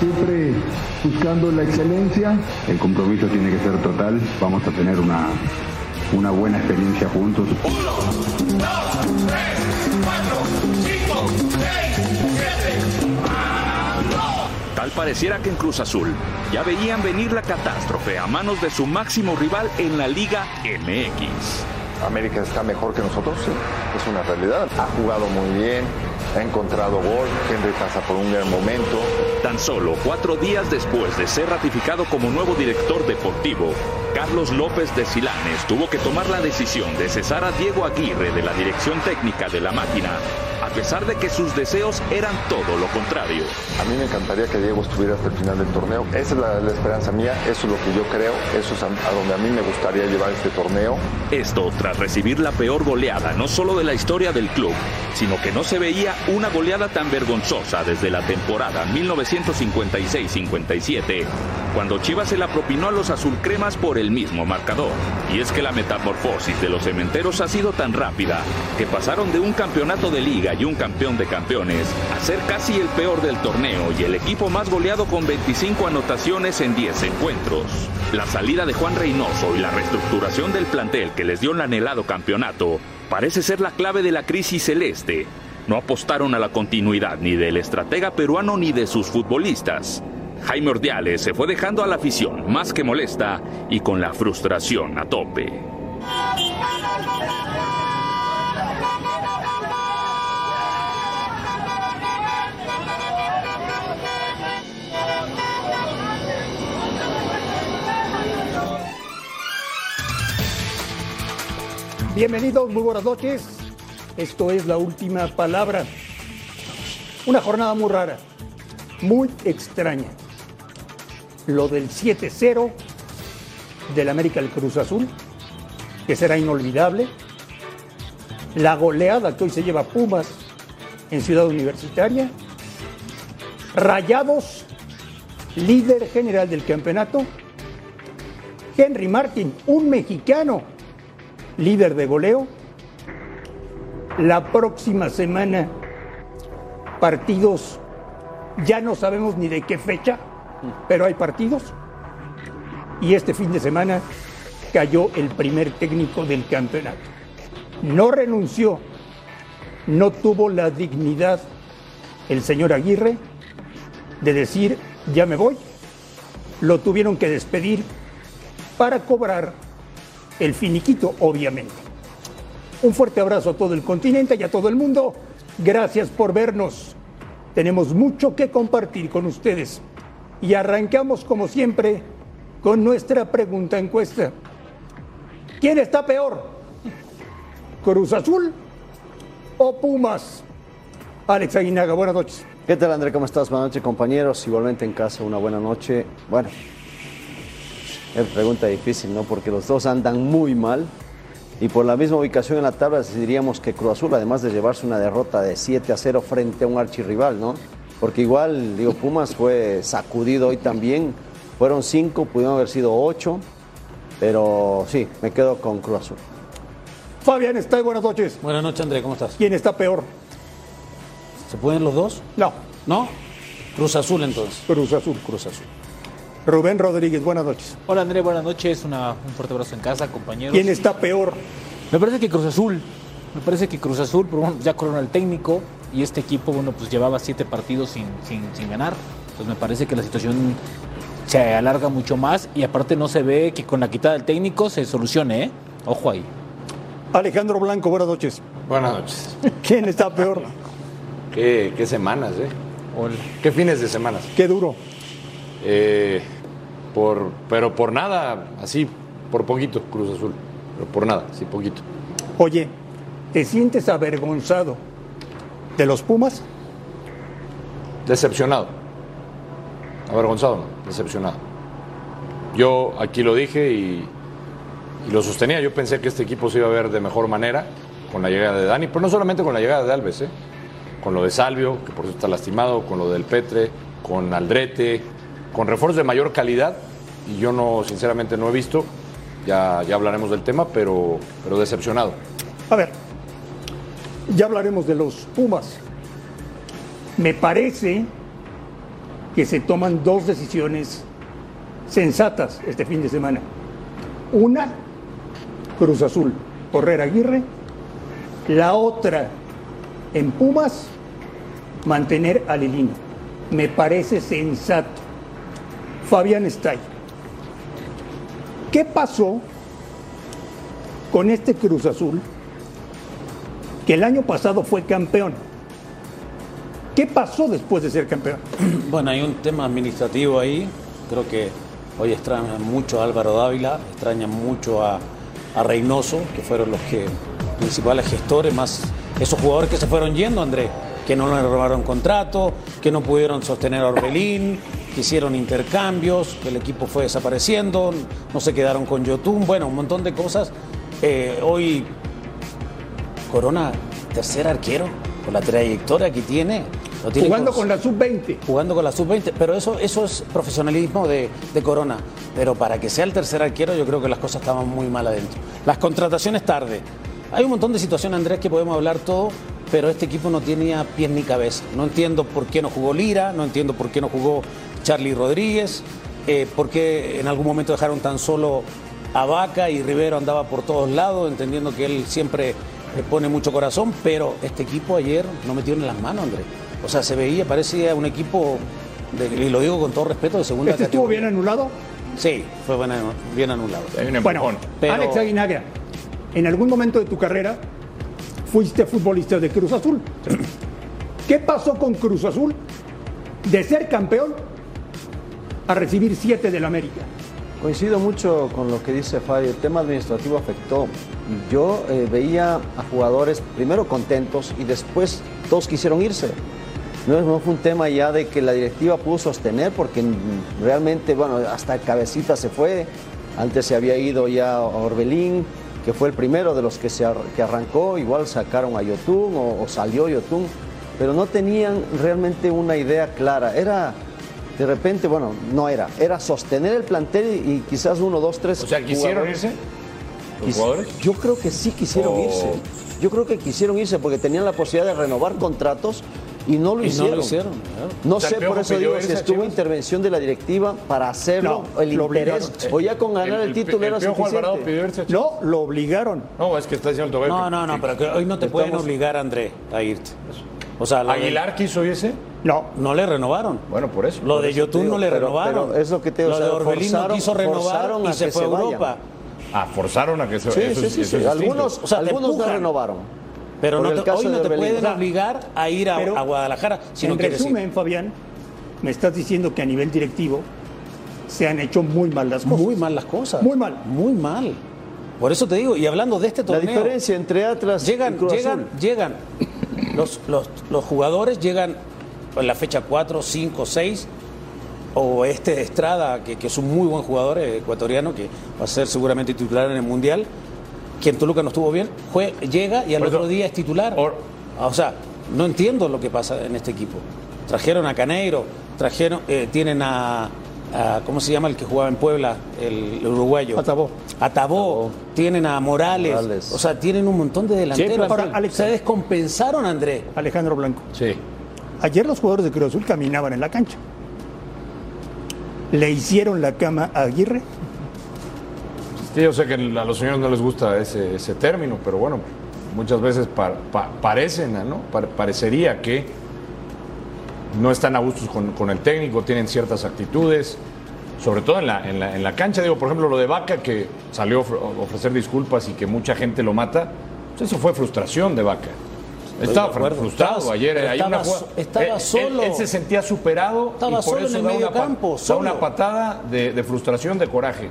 siempre buscando la excelencia. El compromiso tiene que ser total. Vamos a tener una, una buena experiencia juntos. Uno, dos, tres, cuatro, cinco, seis, siete. Tal pareciera que en Cruz Azul ya veían venir la catástrofe a manos de su máximo rival en la Liga MX. América está mejor que nosotros, sí, es una realidad. Ha jugado muy bien, ha encontrado gol, Henry pasa por un gran momento. Tan solo cuatro días después de ser ratificado como nuevo director deportivo, Carlos López de Silanes tuvo que tomar la decisión de cesar a Diego Aguirre de la dirección técnica de la máquina pesar de que sus deseos eran todo lo contrario. A mí me encantaría que Diego estuviera hasta el final del torneo. Esa es la, esperanza mía, eso es lo que yo creo, eso es a, donde a mí me gustaría llevar este torneo. Esto tras recibir la peor goleada, no solo de la historia del club, sino que no se veía una goleada tan vergonzosa desde la temporada 1956-57, cuando Chivas se la propinó a los azulcremas por el mismo marcador. Y es que la metamorfosis de los cementeros ha sido tan rápida que pasaron de un campeonato de liga y un campeón de campeones a ser casi el peor del torneo y el equipo más goleado con 25 anotaciones en 10 encuentros. La salida de Juan Reynoso y la reestructuración del plantel que les dio el anhelado campeonato parece ser la clave de la crisis celeste. No apostaron a la continuidad ni del estratega peruano ni de sus futbolistas. Jaime Ordiales se fue dejando a la afición más que molesta y con la frustración a tope. Bienvenidos, muy buenas noches. Esto es la última palabra. Una jornada muy rara, muy extraña. Lo del 7-0 del América del Cruz Azul, que será inolvidable. La goleada que hoy se lleva Pumas en Ciudad Universitaria. Rayados, líder general del campeonato. Henry Martin, un mexicano líder de goleo. La próxima semana, partidos, ya no sabemos ni de qué fecha, pero hay partidos. Y este fin de semana cayó el primer técnico del campeonato. No renunció, no tuvo la dignidad el señor Aguirre de decir, ya me voy. Lo tuvieron que despedir para cobrar el finiquito, obviamente. Un fuerte abrazo a todo el continente y a todo el mundo. Gracias por vernos. Tenemos mucho que compartir con ustedes. Y arrancamos, como siempre, con nuestra pregunta encuesta. ¿Quién está peor? ¿Cruz Azul o Pumas? Alex Aguinaga, buenas noches. ¿Qué tal, André? ¿Cómo estás? Buenas noches, compañeros. Igualmente en casa, una buena noche. Bueno, es pregunta difícil, ¿no? Porque los dos andan muy mal. Y por la misma ubicación en la tabla diríamos que Cruz Azul, además de llevarse una derrota de 7 a 0 frente a un archirrival, ¿no? Porque igual, digo, Pumas fue sacudido hoy también. Fueron 5, pudieron haber sido 8. Pero sí, me quedo con Cruz Azul. Fabián está buenas noches. Buenas noches, André, ¿cómo estás? ¿Quién está peor? ¿Se pueden los dos? No. ¿No? Cruz Azul entonces. Cruz Azul. Cruz Azul. Rubén Rodríguez, buenas noches. Hola André, buenas noches. Una, un fuerte abrazo en casa, compañeros. ¿Quién está peor? Me parece que Cruz Azul. Me parece que Cruz Azul, pero bueno, ya corona el técnico y este equipo, bueno, pues llevaba siete partidos sin, sin, sin ganar. Entonces me parece que la situación se alarga mucho más y aparte no se ve que con la quitada del técnico se solucione, ¿eh? Ojo ahí. Alejandro Blanco, buenas noches. Buenas noches. ¿Quién está peor? qué, qué semanas, ¿eh? Qué fines de semanas. Qué duro. Eh, por, pero por nada, así, por poquito, Cruz Azul. Pero por nada, así poquito. Oye, ¿te sientes avergonzado de los Pumas? Decepcionado. Avergonzado, no, decepcionado. Yo aquí lo dije y, y, lo sostenía. Yo pensé que este equipo se iba a ver de mejor manera con la llegada de Dani, pero no solamente con la llegada de Alves, ¿eh? con lo de Salvio, que por eso está lastimado, con lo del Petre, con Aldrete, con refuerzos de mayor calidad y yo no, sinceramente no he visto, ya, ya hablaremos del tema, pero, pero decepcionado. A ver, ya hablaremos de los Pumas. Me parece que se toman dos decisiones sensatas este fin de semana. Una, Cruz Azul, correr Aguirre. La otra, en Pumas, mantener a Lilino. Me parece sensato. Fabián ahí. ¿Qué pasó con este Cruz Azul que el año pasado fue campeón? ¿Qué pasó después de ser campeón? Bueno, hay un tema administrativo ahí. Creo que hoy extraña mucho a Álvaro Dávila, extraña mucho a, a Reynoso, que fueron los que principales gestores, más esos jugadores que se fueron yendo, André, que no le robaron contrato, que no pudieron sostener a Orbelín, que hicieron intercambios, que el equipo fue desapareciendo, no se quedaron con Yotun, bueno, un montón de cosas. Eh, hoy Corona, tercer arquero, con la trayectoria que tiene. lo tiene Jugando con la sub-20. Jugando con la sub-20, pero eso, eso es profesionalismo de, de Corona. Pero para que sea el tercer arquero, yo creo que las cosas estaban muy mal adentro. Las contrataciones tarde. Hay un montón de situaciones, Andrés, que podemos hablar todo, pero este equipo no tenía pies ni cabeza. No entiendo por qué no jugó Lira, no entiendo por qué no jugó Charlie Rodríguez, eh, por qué en algún momento dejaron tan solo a Vaca y Rivero andaba por todos lados, entendiendo que él siempre le pone mucho corazón, pero este equipo ayer no metió en las manos, Andrés. O sea, se veía, parecía un equipo, de- y lo digo con todo respeto, de segunda ¿Este estuvo categoría. bien anulado? Sí, fue bien, bien anulado. Bueno, Pero- Alex Aguinaga, en algún momento de tu carrera fuiste futbolista de Cruz Azul. ¿Qué pasó con Cruz Azul de ser campeón a recibir siete del América? Coincido mucho con lo que dice Fabio, el tema administrativo afectó. Yo eh, veía a jugadores primero contentos y después todos quisieron irse. No, no fue un tema ya de que la directiva pudo sostener porque realmente, bueno, hasta Cabecita se fue, antes se había ido ya Orbelín, que fue el primero de los que, se que arrancó, igual sacaron a Yotun o, o salió Yotun, pero no tenían realmente una idea clara. Era, de repente, bueno, no era, era sostener el plantel y, y quizás uno, dos, tres. O sea, ¿quisieron jugadores. irse? ¿Los Quis- jugadores? Yo creo que sí quisieron O- irse. Yo creo que quisieron irse porque tenían la posibilidad de renovar contratos y no lo Y no hicieron. lo hicieron, claro. No O sea, sé, por eso digo, si estuvo Chivas. intervención de la directiva para hacerlo, No, el lo interés, obligaron. o ya con ganar el, título era el suficiente. pidió irse a Chivas. No, lo obligaron. No, es que está diciendo el No, no, no, pero que hoy no te pueden Estamos- obligar, André, a irte. O sea, ¿Aguilar quiso irse? No. no le renovaron. Bueno, por eso. Lo por de eso. Yotun digo, no le pero- renovaron. pero es lo que te digo, Lo o sea, de Orbelín no forzaron- quiso renovar y a se que fue a. Europa. Ah, forzaron a que se Sí, eso sí, sí, eso sí. es. Algunos, O sea, algunos no renovaron. Pero no te- hoy no te Orbelín. pueden obligar a ir a, Pero, a Guadalajara si no en quieres resumen, ir. Fabián, me estás diciendo que a nivel directivo se han hecho muy mal las cosas. Muy mal las cosas. Muy mal. Muy mal. Por eso te digo, y hablando de este La torneo. diferencia entre Atlas Llegan, y Cruz llegan, Azul. llegan. Los, los, los jugadores llegan en la fecha 4, 5, 6. O este Estrada, que, que es un muy buen jugador eh, ecuatoriano, que va a ser seguramente titular en el Mundial, que en Toluca no estuvo bien, jue- llega y al Por eso- otro día es titular. Or- o sea, no entiendo lo que pasa en este equipo. Trajeron a Caneiro, trajeron, eh, tienen a, a- ¿cómo se llama el que jugaba en Puebla? El, el uruguayo. Atabó. Atabó, tienen a Morales, Morales. o sea, tienen un montón de delanteros. pero ahora, Alex- se descompensaron, André. Alejandro Blanco. Sí. Ayer los jugadores de Cruz Azul caminaban en la cancha. Le hicieron la cama a Aguirre. Sí, yo sé que a los señores no les gusta ese, término, pero bueno, muchas veces pa- pa- parecen, ¿no? Pa- parecería que no están a gustos con, el técnico, tienen ciertas actitudes, sobre todo en la, cancha. Digo, por ejemplo, lo de Vaca, que salió a ofrecer disculpas y que mucha gente lo mata, pues eso fue frustración de Vaca. Estaba frustrado Estaba- ayer. hay estaba una jugada- estaba él- solo. Él, se sentía superado Estaba y por solo en eso el da medio una campo, da una patada de, de frustración, de coraje.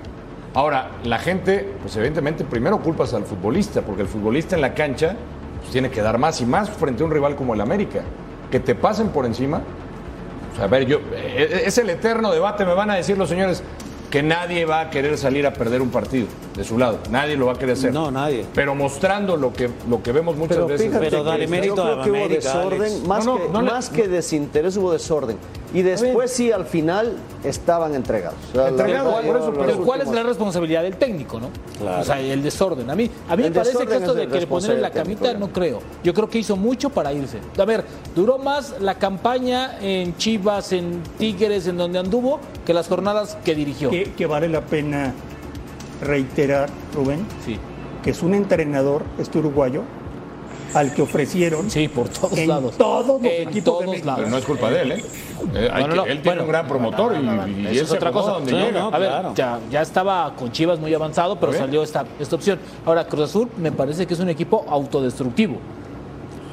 Ahora, la gente, pues evidentemente, primero culpas al futbolista, porque el futbolista en la cancha pues, tiene que dar más y más frente a un rival como el América. Que te pasen por encima. O sea, a ver, yo, eh, es el eterno debate, me van a decir los señores, que nadie va a querer salir a perder un partido. de su lado. Nadie lo va a querer hacer. No, nadie. Pero mostrando lo que, lo que vemos muchas Pero veces. Pero dale mérito yo creo a que hubo desorden, Alex. más, No, no, que, no más que desinterés hubo desorden. Y después sí, al final estaban entregados. O sea, Entregados, por eso, Pero ¿cuál es la responsabilidad del técnico, no? Claro. O sea, el desorden. A mí, a mí El me parece que esto es de que le poner en la camita técnico, no creo. Yo creo que hizo mucho para irse. A ver, duró más la campaña en Chivas, en Tigres, en donde anduvo, que las jornadas que dirigió. Que, que vale la pena reiterar, Rubén, Sí. que es un entrenador, este uruguayo, al que ofrecieron Sí, por todos en lados. todos los En equipos todos de México. lados. Pero no es culpa de él, ¿eh? Eh, hay No, no, que- no. él tiene Bueno, un gran promotor y, y es otra cosa. donde llega. no, a ver, claro. ya, ya estaba con Chivas muy avanzado, pero salió esta, esta opción. Ahora, Cruz Azul me parece que es un equipo autodestructivo.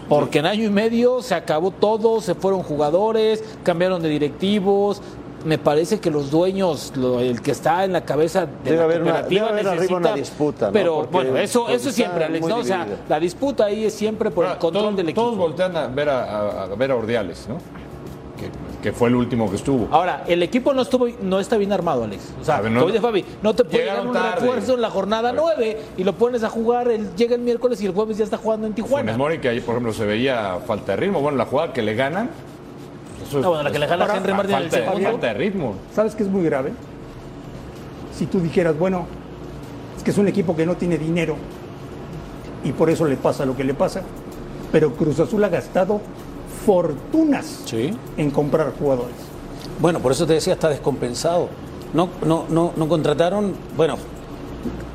Porque en año y medio se acabó todo, se fueron jugadores, cambiaron de directivos. Me parece que los dueños, lo- el que está en la cabeza de Debe la haber una- cooperativa debe haber arriba necesita- una disputa, ¿no? Pero Porque- bueno, eso, eso es siempre, Alex, ¿no? O sea, la disputa ahí es siempre por Ahora, el control todos, del equipo. todos voltean a ver a, a- a ver a Ordiales, ¿no? Que, que fue el último que estuvo. Ahora, el equipo no estuvo, no está bien armado, Alex. O sea, ver, no- dice Fabi, no te puede llegar un tarde. refuerzo en la jornada 9 y lo pones a jugar, el, llega el miércoles y el jueves ya está jugando en Funes Tijuana. Mori, que ahí, por ejemplo, se veía falta de ritmo. Bueno, la jugada que le ganan. Eso es- No, bueno, la que le gana a es- Henry Martin el segundo. falta de ritmo. ¿Sabes qué es muy grave? Si tú dijeras, bueno, es que es un equipo que no tiene dinero y por eso le pasa lo que le pasa, pero Cruz Azul ha gastado fortunas Sí. en comprar jugadores. Bueno, por eso te decía, está descompensado. No, no, no, no contrataron, bueno,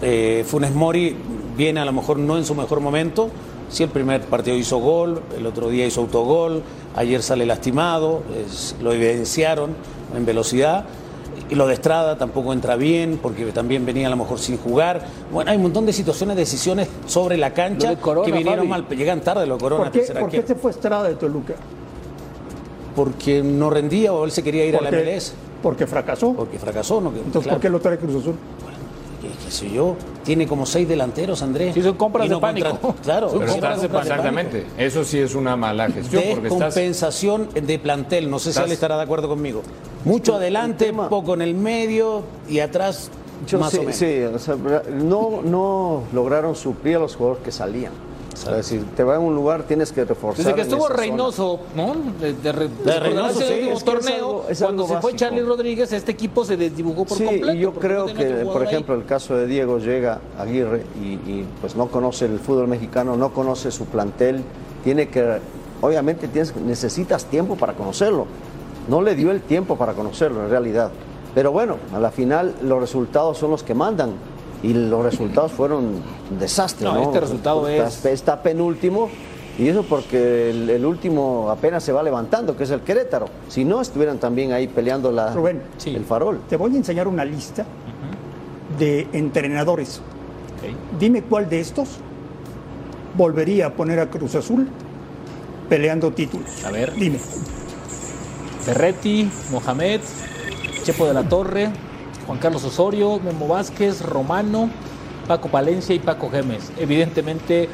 eh, Funes Mori viene a lo mejor no en su mejor momento. Sí, el primer partido hizo gol, el otro día hizo autogol, ayer sale lastimado, es- lo evidenciaron en velocidad. Y lo de Estrada tampoco entra bien, porque también venía a lo mejor sin jugar. Bueno, hay un montón de situaciones, decisiones sobre la cancha Corona, que vinieron Fabi. mal. Llegan tarde lo de Corona, ¿Por qué, por qué se fue Estrada de Toluca? Porque no rendía o él se quería ir a la MLS. porque fracasó. Porque fracasó, ¿no? Entonces, Claro. ¿por qué lo trae Cruz Azul? ¿Qué, sé yo? Tiene como seis delanteros, Andrés. Sí, son compras Y de pánico. Claro, Son compras de pánico. exactamente. Eso sí es una mala gestión. Porque estás, Descompensación de plantel. No sé si él estará de acuerdo conmigo. Mucho El adelante, tema- poco en el medio y atrás Yo más sí, o menos. sí, o sea, no, no lograron suplir a los jugadores que salían. O sea, si te va a un lugar tienes que reforzar. Desde que estuvo zona. Reynoso, ¿no? De, de, De Reynoso, sí, último es que es torneo, algo- es cuando se fue. Charlie Rodríguez, este equipo se desdibujó por Sí, completo. y yo creo no que, por ahí. ejemplo, el caso de Diego llega Aguirre y, y, pues no conoce el fútbol mexicano, no conoce su plantel, tiene que, obviamente tienes, necesitas tiempo para conocerlo. No le dio el tiempo para conocerlo en realidad. Pero bueno, a la final los resultados son los que mandan y los resultados fueron un desastre. No, No, este resultado está, es- está penúltimo y eso porque el, el último apenas se va levantando, que es el Querétaro. Si no, estuvieran también ahí peleando la, Rubén, Sí. el farol. Te voy a enseñar una lista de entrenadores. Dime cuál de estos volvería a poner a Cruz Azul peleando títulos. A ver. Dime. Ferretti, Mohamed, Chepo de la Torre, Juan Carlos Osorio, Memo Vázquez, Romano, Paco Palencia y Paco Gémez. Evidentemente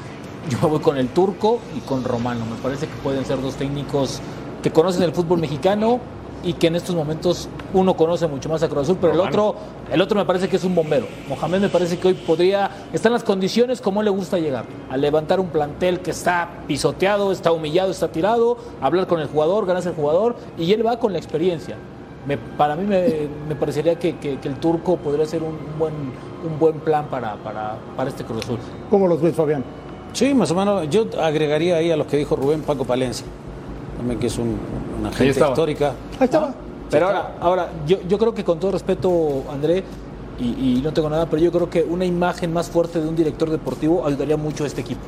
yo me voy con el turco y con Romano. Me parece que pueden ser dos técnicos que conocen el fútbol mexicano y que en estos momentos uno conoce mucho más a Cruz Azul, pero el otro, el otro me parece que es un bombero. Mohamed me parece que hoy podría, está en las condiciones como él le gusta llegar, a levantar un plantel que está pisoteado, está humillado, está tirado, hablar con el jugador, ganarse el jugador, y él va con la experiencia. Me- para mí me, me parecería que, que- que el turco podría ser un buen, un buen plan para, para, para este Cruz Azul. ¿Cómo los ves, Fabián? Sí, más o menos. Yo agregaría ahí a los que dijo Rubén Paco Palencia. También que es un, una gente histórica. Ahí estaba. Pero ahora, ahora yo, yo creo que con todo respeto, André, y, y no tengo nada, pero yo creo que una imagen más fuerte de un director deportivo ayudaría mucho a este equipo.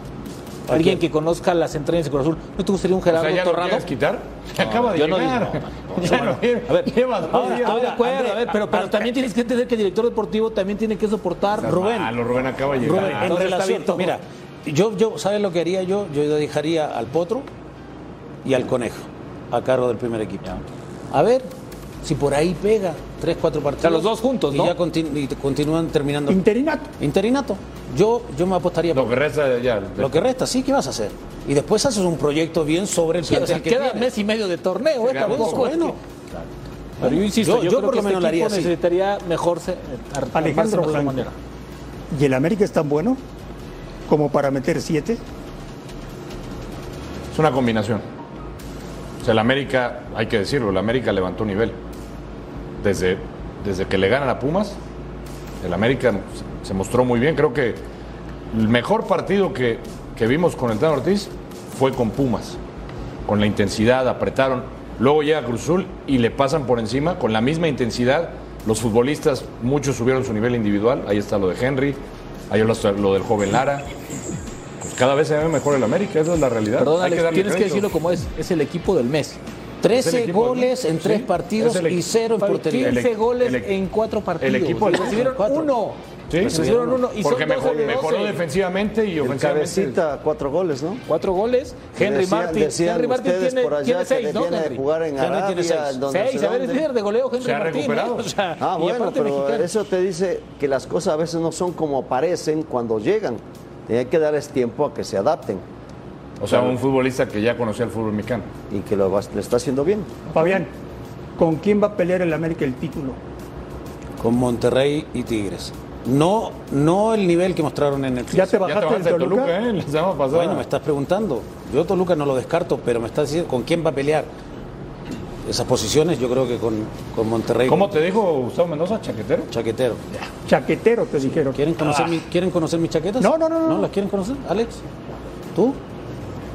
Alguien que conozca las entrañas de Cruz Azul. ¿No te gustaría un O Gerardo sea, ¿ya lo Torrado? quitar? Se acaba de yo no llegar. digo, no, Ya bueno. A ver, lleva dos ahora, días. estoy de acuerdo, André, a ver, pero, pero también tienes que entender que el director deportivo también tiene que soportar. Rubén. Ah, lo Rubén acaba de llegar. Rubén, en Entonces está relación, bien todo. mira, yo, yo, ¿sabes lo que haría yo? Yo dejaría al Potro y al Conejo a cargo del primer equipo. A ver si por ahí pega tres, cuatro partidos. los dos juntos, y ¿no? ya continu- y continúan terminando. Interinato. Interinato. Yo, yo me apostaría Lo por que resta ya. lo que resta, sí, ¿qué vas a hacer? Y después haces un proyecto bien sobre el Sí, o plantel sea, que queda tienes. mes y medio de torneo, ¿eh? Tampoco bueno. Pero yo insisto, Yo- yo, yo creo por que lo este menos haría así. necesitaría mejor se, Alejandro de mejor Blanco. manera. ¿Y el América es tan bueno como para meter siete? Es una combinación. O sea, el América, hay que decirlo, el América levantó nivel. Desde, desde que le ganan a Pumas, el América se mostró muy bien. Creo que el mejor partido que, que vimos con el Tano Ortiz fue con Pumas. Con la intensidad, apretaron. Luego llega Cruzul y le pasan por encima con la misma intensidad. Los futbolistas, muchos subieron su nivel individual. Ahí está lo de Henry, ahí está lo del joven Lara. Pues cada vez se ve mejor el América, esa es la realidad. Perdón, Alex, tienes que decirlo como es: es el equipo del mes. 13 goles en 3 partidos y 0 en portería. 15 goles en 4 partidos. El equipo del Recibieron 1 Sí, uno. Y Porque mejoró defensivamente y ofensivamente. Cabecita, cuatro goles, ¿no? Cuatro goles. Henry decían, Martin. Decían Henry Martin tiene, por allá tiene seis, ¿no? Henry? Jugar en Henry Arabia, tiene seis. Seis, líder de goleo Henry Se ha ¿eh? recuperado. ah, bueno, pero eso te dice que las cosas a veces no son como parecen cuando llegan. Y hay que darles tiempo a que se adapten. O sea, un futbolista que ya conocía el fútbol mexicano. Y que lo, le está haciendo bien. Fabián, ¿con quién va a pelear el América el título? Con Monterrey y Tigres. No, no el nivel que mostraron en el ¿Ya te clásico. Ya te bajaste bajaste del de Toluca, Toluca? ¿eh? La semana pasada. Bueno, me estás preguntando. Yo Toluca no lo descarto, pero me estás diciendo con quién va a pelear. Esas posiciones yo creo que con, con Monterrey. ¿Cómo con te dijo Gustavo Mendoza, chaquetero? Chaquetero. Chaquetero te dijeron. ¿Quieren conocer, mi- ¿Quieren conocer mis chaquetas? No, no, no, no. ¿No las quieren conocer? Alex, ¿tú?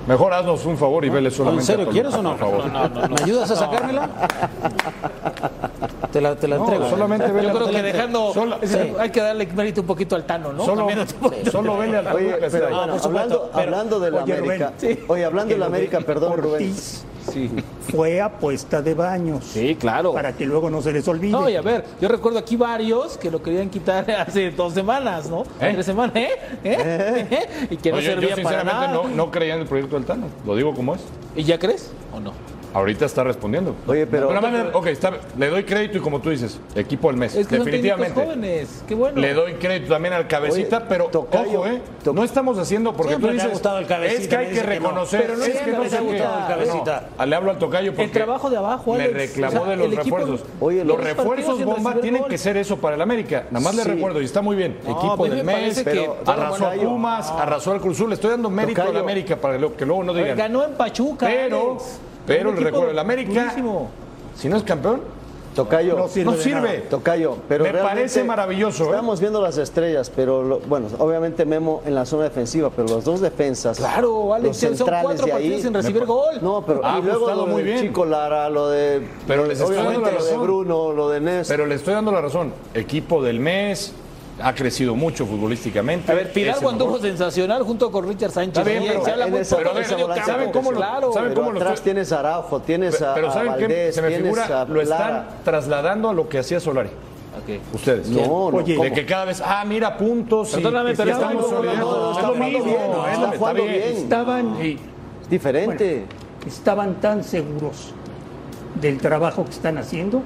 Mejor haznos un favor y vele ¿En solamente. serio a Toluca, quieres o no? Por favor. ¿Me ayudas a sacármela? Te la, te la No, entrego. solamente vele Yo creo que dejando. Solo- hay que darle mérito un poquito al Tano, ¿no? Solo, solo vele al Oye, pero por supuesto, hablando, pero- hablando de la Oye, Rubén, América. sí. Oye, hablando de la América, perdón, Rubén. Ortiz fue apuesta de baños. Sí, claro. Para que luego no se les olvide. No, y a ver, yo recuerdo aquí varios que lo querían quitar hace dos semanas, ¿no? ¿Eh? Tres semanas, ¿eh? ¿Eh? Y que no, No, yo, yo servía para sinceramente nada. no, no creía en el proyecto del Tano. Lo digo como es. ¿Y ya crees o no? Ahorita está respondiendo. Oye, pero- además, ok, está- le doy crédito y como tú dices, equipo del mes. Es que son definitivamente. jóvenes, qué bueno. Le doy crédito también al cabecita, Oye, pero tocayo, ojo, ¿eh? no estamos haciendo porque Siempre tú me ha dices. gustado el cabecita, es que hay que reconocer. Pero no es que no ha gustado el cabecita. No, le hablo al tocayo porque. trabajo de abajo, Me Alex. reclamó O sea, de los el equipo- refuerzos. Oye, los los refuerzos bomba tienen que ser eso para el América. Nada más le recuerdo y está muy bien. No, equipo mí del me mes. que- arrasó a. Pumas, arrasó al Cruz Azul. Le estoy dando mérito a la Tocayo. América para que luego no digan. Ganó en Pachuca. Pero. Pero le equipo recuerdo, el América, durísimo. si no es campeón, Tocayo. No sirve no sirve. Tocayo, pero Me parece maravilloso, ¿eh? Estamos viendo las estrellas, pero lo- bueno, obviamente Memo en la zona defensiva, pero los dos defensas. Claro, Alex, los son centrales cuatro de ahí, partidos sin recibir gol. No, pero Ha y luego lo muy de bien. Chico Lara, lo de Pero les estoy dando la lo de razón. Bruno, lo de Nés. Pero le estoy dando la razón. Equipo del mes, ha crecido mucho futbolísticamente. A ver, anduvo mejor. sensacional junto con Richard Sánchez. Bien, pero se habla en muy esa- poco en del esa medio volante campo, ¿sabe cómo lo- claro. pero cómo lo atrás estoy- tienes a Araujo, tienes a, Pero a ¿saben qué? Valdés, Se me tienes figura, a lo están trasladando a lo que hacía Solari. Ok. Ustedes. No, no, Oye, ¿cómo? De que cada vez, ah, mira, puntos. y- Perdóname, pero estamos no, está bien, está jugando bien. Estaban, Es diferente. estaban tan seguros del trabajo que están haciendo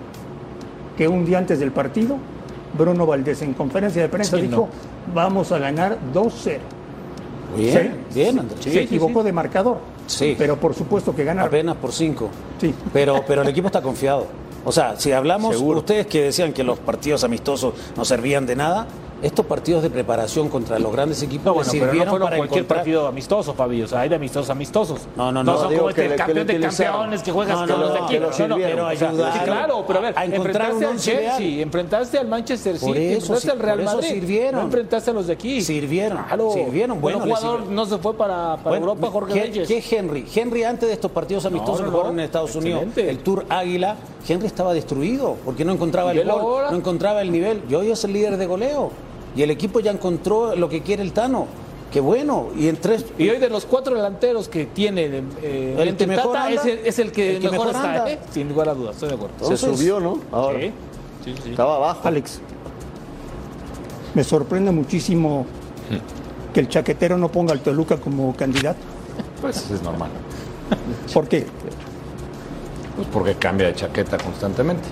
que un día antes del partido, Bruno Valdés en conferencia de prensa Sí, dijo, vamos a ganar 2-0. Bien, Sí. bien, Andrés. Se equivocó de marcador. Sí. Pero por supuesto que ganaron. Apenas por cinco. Sí. Pero, pero el equipo está confiado. O sea, si hablamos, Seguro. ustedes que decían que los partidos amistosos no servían de nada, estos partidos de preparación contra los grandes equipos No, bueno, pero no sirvieron fueron para cualquier encontrar- partido amistoso, Fabio. O sea, hay de amistosos amistosos. No, no, no. son digo como este que campeón de campeones que juegas No, con no, los de no, aquí. No, no, pero ayudaron. Sí, claro, pero a ver, a enfrentaste al Chelsea, ideal. enfrentaste al Manchester City, eso, enfrentaste sí, al Real Madrid. sirvieron. No enfrentaste a los de aquí. Sirvieron, Claro. sirvieron. Buen Bueno, les jugador no se fue para, para Bueno, Europa, Jorge ¿qué, Reyes. qué Henry? Henry antes de estos partidos amistosos no, que no. jugaron en Estados Unidos, el Tour Águila, Henry estaba destruido porque no encontraba ¿Y el gol, no encontraba el nivel. Y hoy es el líder de goleo. Y el equipo ya encontró lo que quiere el Tano. Qué bueno. Y en tres. Y hoy de los cuatro delanteros que tiene eh, El que mejor Tata anda. es el, es el que El que mejor, mejor está, anda. ¿eh? sin lugar a dudas, estoy de acuerdo. Se subió, ¿no? Ahora. Sí, sí, sí. Estaba abajo. Alex, me sorprende muchísimo que el chaquetero no ponga al Toluca como candidato. Pues es normal. ¿Por qué? Pues porque cambia de chaqueta constantemente.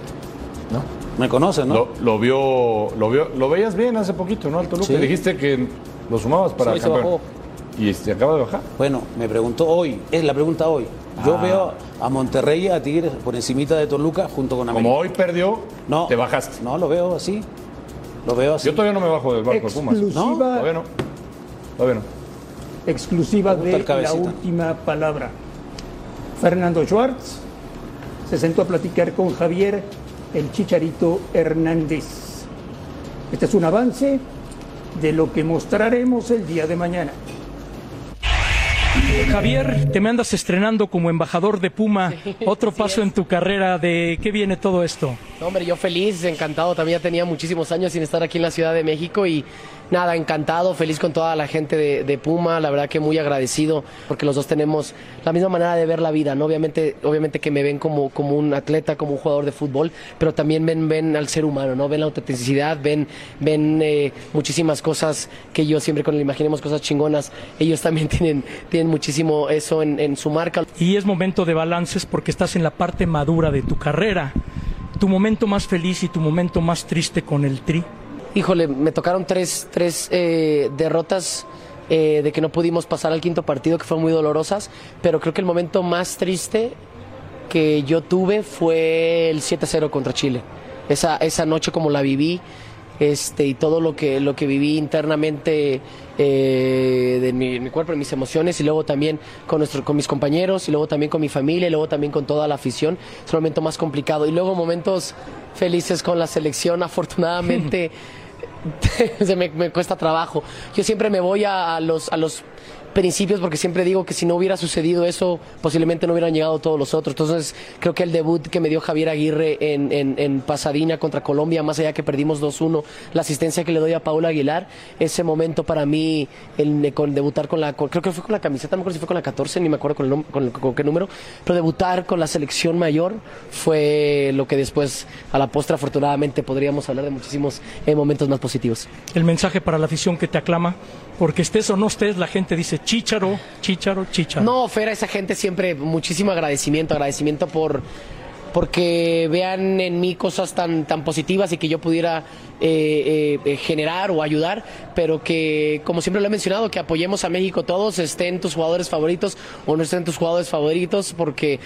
¿No? Me conocen, ¿no? Lo, lo vio, lo vio, lo veías bien hace poquito, ¿no? Al Toluca. Sí. Dijiste que lo sumabas para Sí, se bajó. Y se acaba de bajar. Bueno, me preguntó hoy, es la pregunta hoy. Yo Ah. veo a Monterrey, a Tigres por encimita de Toluca junto con América. Como hoy perdió, no, te bajaste. No, lo veo así. Lo veo así. Yo todavía no me bajo del barco de Pumas. Exclusiva, Todavía no. Todavía no. exclusiva de la última palabra. Fernando Schwartz se sentó a platicar con Javier el Chicharito Hernández. Este es un avance de lo que mostraremos el día de mañana. Javier, te me andas estrenando como embajador de Puma. Otro paso es. en tu carrera. ¿De qué viene todo esto? No, hombre, yo feliz, encantado. También ya tenía muchísimos años sin estar aquí en la Ciudad de México y nada, encantado, feliz con toda la gente de, Puma. La verdad que muy agradecido porque los dos tenemos la misma manera de ver la vida, ¿no? Obviamente, obviamente que me ven como, como un atleta, como un jugador de fútbol, pero también ven, ven al ser humano, ¿no? Ven la autenticidad, ven, ven eh, muchísimas cosas que yo siempre cuando le imaginemos cosas chingonas, ellos también tienen, tienen muchísimo eso en, en su marca. Y es momento de balances porque estás en la parte madura de tu carrera. Tu momento más feliz y tu momento más triste con el Tri. Híjole, me tocaron tres, tres eh, derrotas eh, de que no pudimos pasar al quinto partido, que fueron muy dolorosas, pero creo que el momento más triste que yo tuve fue el 7-0 contra Chile. Esa, esa noche como la viví este, y todo lo que, lo que viví internamente eh, de mi, mi cuerpo, de mis emociones, y luego también con, nuestro, con mis compañeros, y luego también con mi familia, y luego también con toda la afición. Es un momento más complicado. Y luego momentos felices con la selección, afortunadamente. se me, me cuesta trabajo. Yo siempre me voy a, a los, a los principios porque siempre digo que si no hubiera sucedido eso, posiblemente no hubieran llegado todos los otros. Entonces, creo que el debut que me dio Javier Aguirre en, en, en Pasadena contra Colombia, más allá que perdimos 2-1, la asistencia que le doy a Paula Aguilar, ese momento para mí, el con debutar con la, creo que fue con la camiseta, no me acuerdo si fue con la 14, ni me acuerdo con, el con, con qué número, pero debutar con la selección mayor fue lo que después, a la postre, afortunadamente, podríamos hablar de muchísimos eh, momentos más positivos. El mensaje para la afición que te aclama. Porque estés o no estés, la gente dice chícharo, chícharo, chícharo. No, Fer, a esa gente siempre muchísimo agradecimiento, agradecimiento por porque vean en mí cosas tan, tan positivas y que yo pudiera eh, eh, eh, generar o ayudar, pero que, como siempre lo he mencionado, que apoyemos a México todos, estén tus jugadores favoritos o no estén tus jugadores favoritos, porque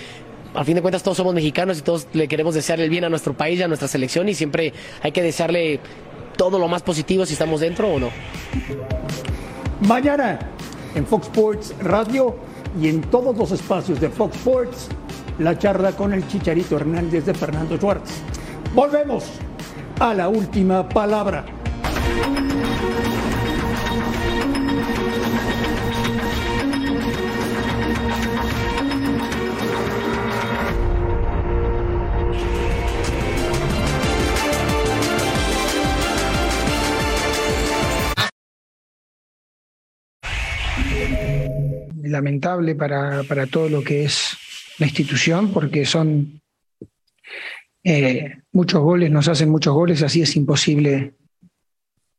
al fin de cuentas todos somos mexicanos y todos le queremos desear el bien a nuestro país y a nuestra selección y siempre hay que desearle todo lo más positivo si estamos dentro o no. Mañana en Fox Sports Radio y en todos los espacios de Fox Sports, la charla con el Chicharito Hernández de Fernando Schwartz. Volvemos a la última palabra. Lamentable para, para todo lo que es la institución, porque son eh, muchos goles, nos hacen muchos goles, así es imposible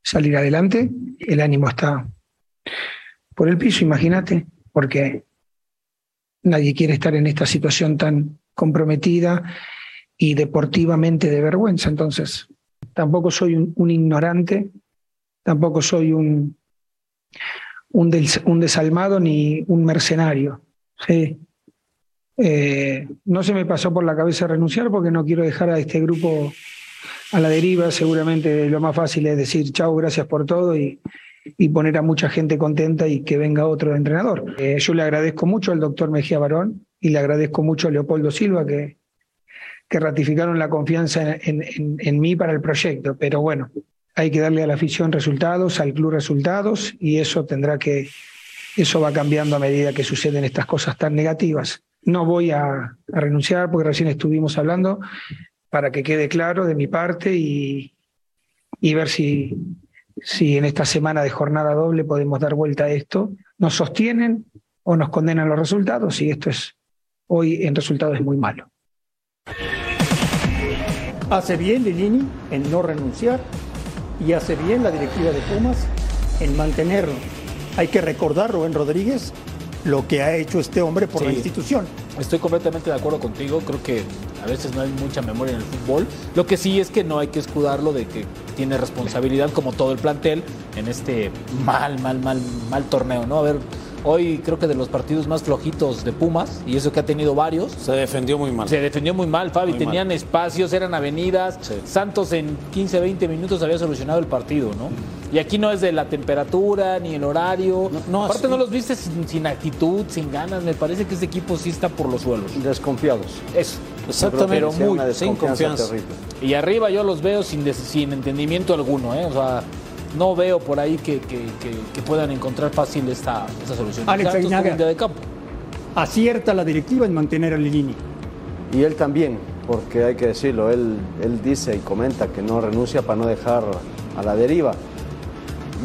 salir adelante. El ánimo está por el piso, imagínate, porque nadie quiere estar en esta situación tan comprometida y deportivamente de vergüenza. Entonces, tampoco soy un, un ignorante, tampoco soy un, un, un desalmado ni un mercenario. ¿sí? Eh, no se me pasó por la cabeza renunciar porque no quiero dejar a este grupo a la deriva. Seguramente lo más fácil es decir chao, gracias por todo y, y poner a mucha gente contenta y que venga otro entrenador. Eh, yo le agradezco mucho al doctor Mejía Barón y le agradezco mucho a Leopoldo Silva que, que ratificaron la confianza en- en mí para el proyecto. Pero bueno, hay que darle a la afición resultados, al club resultados, y eso tendrá que, eso va cambiando a medida que suceden estas cosas tan negativas. No voy a, a renunciar porque recién estuvimos hablando para que quede claro de mi parte y, y ver si, si en esta semana de jornada doble podemos dar vuelta a esto. Nos sostienen o nos condenan los resultados y esto es hoy en resultado es muy malo. Hace bien Lilini en no renunciar y hace bien la directiva de Pumas en mantenerlo. Hay que recordar, Rubén Rodríguez, lo que ha hecho este hombre por la institución. Estoy completamente de acuerdo contigo. Creo que a veces no hay mucha memoria en el fútbol. Lo que sí es que no hay que escudarlo de que tiene responsabilidad, como todo el plantel, en este mal, mal, mal, mal torneo. ¿no? A ver, Hoy creo que de los partidos más flojitos de Pumas, y eso que ha tenido varios. Se defendió muy mal. Se defendió muy mal, Fabi. Muy Tenían espacios, eran avenidas. Santos en 15, 20 minutos había solucionado el partido, ¿no? Y aquí no es de la temperatura ni el horario. no, Aparte, así- no los viste sin, sin actitud, sin ganas. Me parece que este equipo sí está por los suelos. Desconfiados. Eso. Exactamente. Pero muy sin desconfianza confianza. terrible. Y arriba yo los veo sin, sin entendimiento alguno, ¿eh? O sea, no veo por ahí que, que- que- que puedan encontrar fácil esta, esta solución. Alex Aguinaga. de campo. Acierta la directiva en mantener a Lilini. Y él también, porque hay que decirlo, él, él dice y comenta que no renuncia para no dejar a la deriva.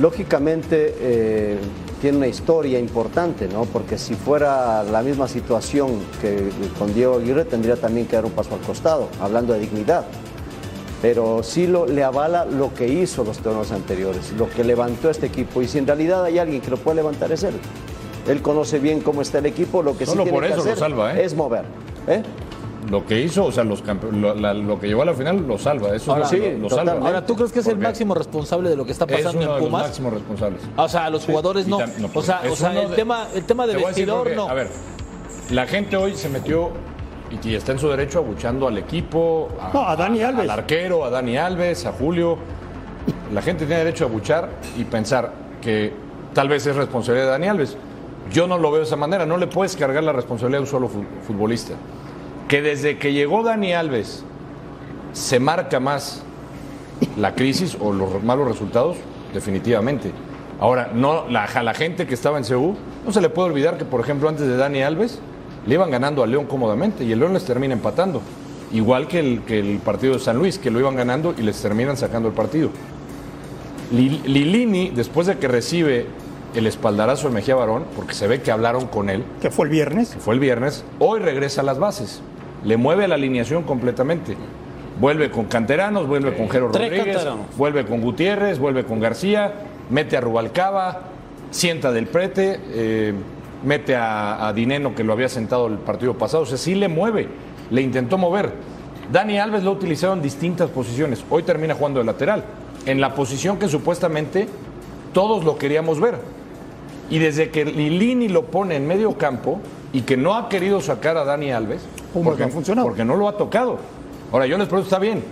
Lógicamente eh, tiene una historia importante, ¿no? Porque si fuera la misma situación que con Diego Aguirre, tendría también que dar un paso al costado, hablando de dignidad. Pero sí lo, le avala lo que hizo los torneos anteriores, lo que levantó este equipo. Y si en realidad hay alguien que lo puede levantar es él. Él conoce bien cómo está el equipo, lo que Solo sí tiene por que eso lo hacer salva, ¿eh? es mover. ¿eh? Lo que hizo, o sea, los lo, la- lo que llevó a la final lo salva. Eso Ahora, es lo, que lo- lo salva. Ahora, ¿tú crees que es el máximo responsable de lo que está Es pasando uno en de los Pumas? máximos responsables. O sea, los jugadores no. o pues, sea, o es sea uno el, de- tema, el tema de Te vestidor no. A ver, la gente hoy se metió y, y está en su derecho abuchando al equipo, a, No, a Dani Alves. al arquero, a Dani Alves, a Julio. La gente tiene derecho a abuchar y pensar que tal vez es responsabilidad de Dani Alves. Yo no lo veo de esa manera. No le puedes cargar la responsabilidad a un solo fu- futbolista. Que desde que llegó Dani Alves se marca más la crisis o los malos resultados, definitivamente. Ahora, no, la, a la gente que estaba en CEU, no se le puede olvidar que, por ejemplo, antes de Dani Alves, le iban ganando a León cómodamente y el León les termina empatando. Igual que el, que el partido de San Luis, que lo iban ganando y les terminan sacando el partido. Li- Lilini, después de que recibe el espaldarazo de Mejía Barón, porque se ve que hablaron con él, que fue el viernes, que fue el viernes, hoy regresa a las bases. Le mueve la alineación completamente. Vuelve con canteranos, vuelve con Jero Tres Rodríguez, canteranos. vuelve con Gutiérrez, vuelve con García, mete a Rubalcaba, sienta del prete, eh, mete a, a Dineno que lo había sentado el partido pasado. O sea, sí le mueve, le intentó mover. Dani Alves lo ha utilizado en distintas posiciones. Hoy termina jugando de lateral, en la posición que supuestamente todos lo queríamos ver. Y desde que Lilini lo pone en medio campo y que no ha querido sacar a Dani Alves, porque, no ha funcionado. porque no lo ha tocado. Ahora, yo les pregunto, está bien.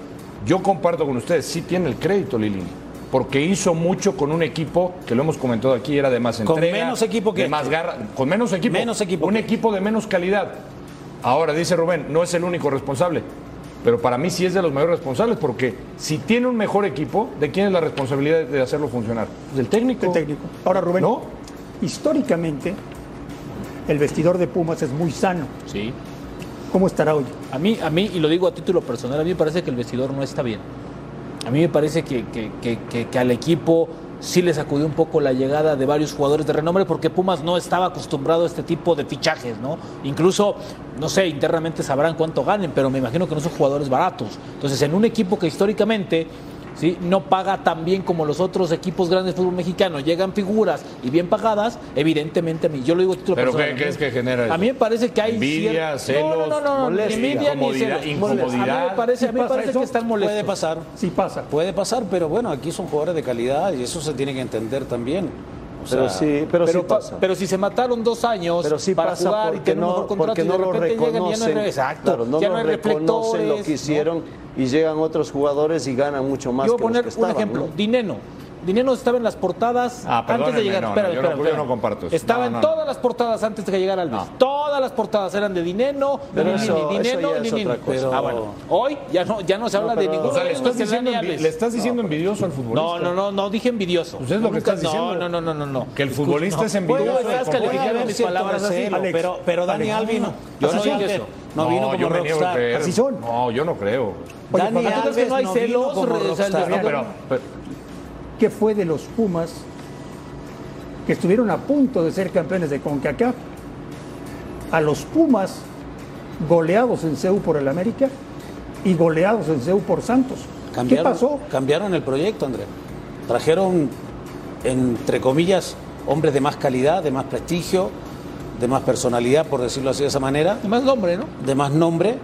Yo comparto con ustedes, sí tiene el crédito Lilini. Porque hizo mucho con un equipo que lo hemos comentado aquí, era de más Con entrega. menos equipo que de más garra, con menos equipo. Menos equipo Un que equipo de menos calidad. Ahora, dice Rubén, no es el único responsable. Pero para mí sí es de los mayores responsables, porque si tiene un mejor equipo, ¿de quién es la responsabilidad de hacerlo funcionar? Del técnico. el técnico. Ahora, Rubén, ¿No? históricamente, el vestidor de Pumas es muy sano. Sí. ¿Cómo estará hoy? A mí, a mí, y lo digo a título personal, a mí me parece que el vestidor no está bien. A mí me parece que, que- que- que- al equipo sí le sacudió un poco la llegada de varios jugadores de renombre porque Pumas no estaba acostumbrado a este tipo de fichajes, ¿no? Incluso, no sé, internamente sabrán cuánto ganen, pero me imagino que no son jugadores baratos. Entonces, en un equipo que históricamente ¿sí? no paga tan bien como los otros equipos grandes de fútbol mexicano, llegan figuras y bien pagadas, evidentemente a mí, yo lo digo a título ¿Pero personal. qué- qué es que genera eso? A mí me parece que hay Envidia, cier- celos, no, no, no, no, molestia, ni envidia ni incomodidad- celos. incomodidad. A mí me parece, a mí me ¿Sí parece que están molestos. Puede pasar. Sí pasa. Puede pasar, pero bueno, aquí son jugadores de calidad y eso se tiene que entender también. O Pero sea, sí, pero, sí pero, pa- pasa. pero si se mataron dos años Pero sí para jugar y tener un no, mejor contrato porque y no de lo repente llegan y ya no hay exacto, Claro, no ya lo no hay reconocen lo reflectores, que ¿no? Y llegan otros jugadores y ganan mucho más Yo voy a poner un ejemplo, ¿no? Dineno. Dineno estaba en las portadas Ah, antes de llegar. no, no, espérame, yo no- espérame, yo no comparto eso. Estaba No, en todas no. las portadas antes de que llegara Alves. Todas las portadas eran de Dineno, Pero ni, eso- ni eso Dineno, ya ni es ni- otra cosa. pero- Ah, bueno. Hoy ya no, ya no se habla de ninguno O sea, le estás diciendo, Dani envi- Alves. le estás diciendo envidioso al futbolista. No, no, no, no dije envidioso. Pues es lo que estás diciendo. No, no, no, no, no. Que el futbolista es envidioso. mis palabras así. pero, pero Dani Alex, Alves no. Yo no dije eso. No, vino como yo me niego a rockstar. creer. Así son. No, yo no creo. Oye, Dani Fabián, ¿tú crees que no hay no celos? O sea, No, pero, pero- ¿Qué fue de los Pumas que estuvieron a punto de ser campeones de CONCACAF? A los Pumas goleados en CEU por el América y goleados en CEU por Santos. Cambiaron, ¿Qué pasó? Cambiaron el proyecto, André. Trajeron, entre comillas, hombres de más calidad, de más prestigio, de más personalidad, por decirlo así de esa manera, Más nombre, ¿no? de más nombre,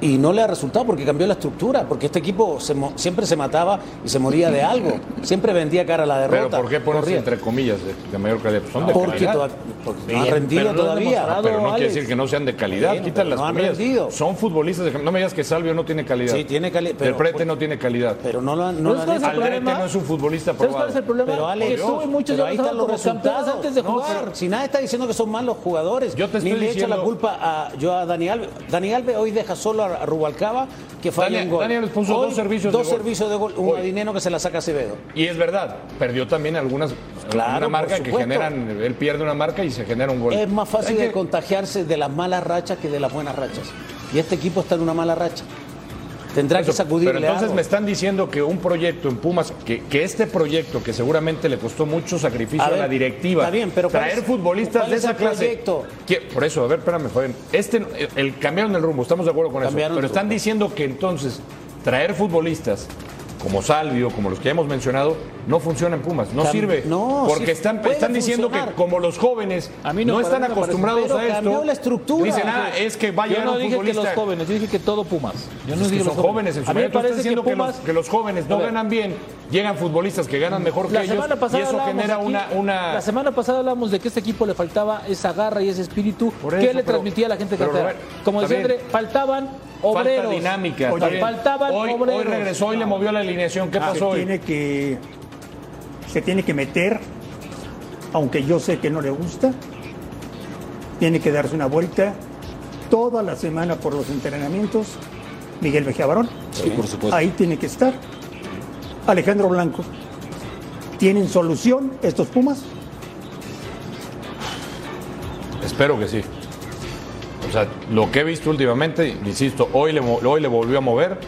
Y no le ha resultado porque cambió la estructura, porque este equipo se mo- siempre se mataba y se moría de algo. Siempre vendía cara a la derrota. Pero ¿por qué ponerse corría. entre comillas de, de mayor calidad? Pues Son de Porque, calidad. porque no han rendido pero no han todavía. demostrado, Pero no quiere decir que no sean de calidad. Bien, Quitan las no han comillas. rendido. Son futbolistas. de- no me digas que Salvio no tiene calidad. Sí, tiene calidad. El Prete no tiene calidad. Pero no lo han, no ¿Sabes lo han cuál es el no es un futbolista ¿Sabes cuál probado. es el problema? Pero Alex, que tú y muchos pero ya ahí los están los resultados antes de No, jugar. pero si nadie está diciendo que son malos jugadores, Yo te ni estoy le echo la culpa a yo a Dani Alves. Dani Alves hoy deja solo a, Rubalcaba que falla Dani- un gol. Dani Alves puso Hoy, dos servicios dos de gol. servicios de gol, un Hoy. adinero que se la saca Acevedo. Y es verdad, perdió también algunas. Claro, una marca que generan. Él pierde una marca y se genera un gol. Es más fácil de que- contagiarse de las malas rachas que de las buenas rachas. Y este equipo está en una mala racha. Tendrá que sacudirle Pero entonces algo. me están diciendo que un proyecto en Pumas, que, que este proyecto que seguramente le costó mucho sacrificio A la directiva, está bien, pero ¿cuál traer es- futbolistas de es esa clase. proyecto? que- por eso, a ver, espérame, Fabián. Este, el, cambiaron el rumbo, estamos de acuerdo con eso. Pero están diciendo que entonces traer futbolistas como Salvio, como los que hemos mencionado, no funciona en Pumas, no sirve. no, porque sí están, están diciendo funcionar. que como los jóvenes A mí no, están acostumbrados a esto, cambió la estructura. dicen, ah, es que va a Yo no un dije que futbolista. los jóvenes, yo dije que todo Pumas. Yo no Es que dije son los jóvenes en su A mí me mayoría. Tú estás parece que diciendo que, los, que los jóvenes no ganan bien, llegan futbolistas que ganan mejor que La ellos y eso genera aquí- una, una... La semana pasada hablamos de que a este equipo le faltaba esa garra y ese espíritu Por que eso, le pero- transmitía a la gente. Robert, Como decía. André, faltaban obreros. Falta dinámica. Oye, faltaban hoy, obreros. Hoy regresó y le movió la alineación. ¿Qué Ah, pasó se hoy? tiene que se tiene que meter aunque yo sé que no le gusta tiene que darse una vuelta toda la semana por los entrenamientos Miguel Bejabarón Sí, por supuesto. ahí tiene que estar Alejandro Blanco ¿tienen solución estos Pumas? Espero que sí. O sea, lo que he visto últimamente, insisto, hoy le, hoy le volvió a mover.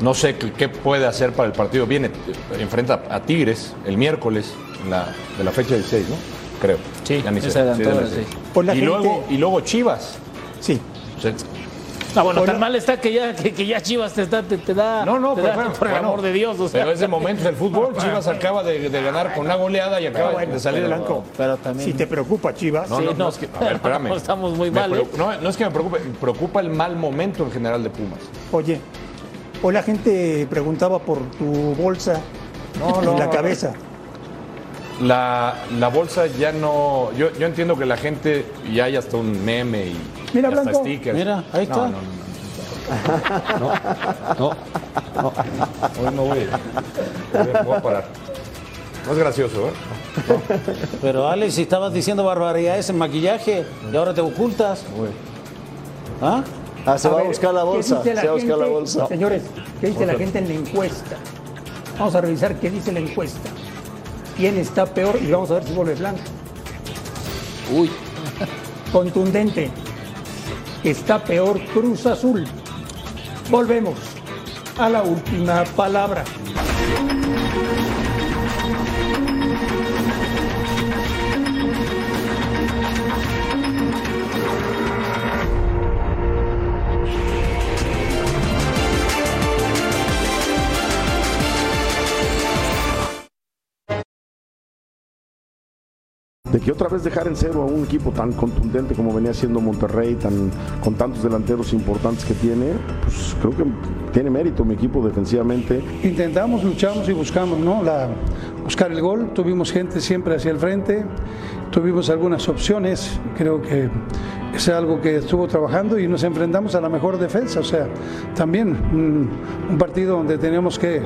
No sé qué, qué puede hacer para el partido. Viene, enfrenta a Tigres el miércoles en la- de la fecha 16, ¿no? Creo. Sí, Ya ni sé. ya ni la y, gente- luego, y luego Chivas. sí O sea, Ah, bueno, tan mal está que ya, que, que ya Chivas te, está- te, te da. no, no, te pero da, bueno, por el bueno, amor de Dios. O sea. Pero es de momentos del fútbol. Chivas acaba de, de ganar con una goleada y acaba bueno, de salir pero- blanco. Pero también. si te preocupa Chivas No, Sí, no, no, no, es que, a ver, espérame. estamos muy mal, ¿eh? no, no es que me preocupe, me preocupa el mal momento en general de Pumas. oye hoy la gente preguntaba por tu bolsa No, en no, la no. cabeza La, la bolsa ya no. Yo, yo entiendo que la gente ya hay hasta un meme y, Mira, Blanco. Mira, ahí está. No, no, no. No, no, no. Hoy no voy. Voy a- voy a parar. No es gracioso, ¿eh? Pero Alex, si estabas diciendo barbaridades en maquillaje y ahora te ocultas. ¿Ah? Ah, se va a buscar la ¿qué bolsa. la Se va a buscar la bolsa. Señores, ¿qué dice la gente en la encuesta? Vamos a revisar qué dice la encuesta. ¿Quién está peor? Y vamos a ver si vuelve blanco. Uy. Contundente. Está peor Cruz Azul. Volvemos a la última palabra. De que otra vez dejar en cero a un equipo tan contundente como venía siendo Monterrey, tan con tantos delanteros importantes que tiene, pues creo que tiene mérito mi equipo defensivamente. Intentamos, luchamos y buscamos, ¿no? Buscar el gol. Tuvimos gente siempre hacia el frente, tuvimos algunas opciones. Creo que es algo que estuvo trabajando y nos enfrentamos a la mejor defensa. O sea, también un, un partido donde teníamos que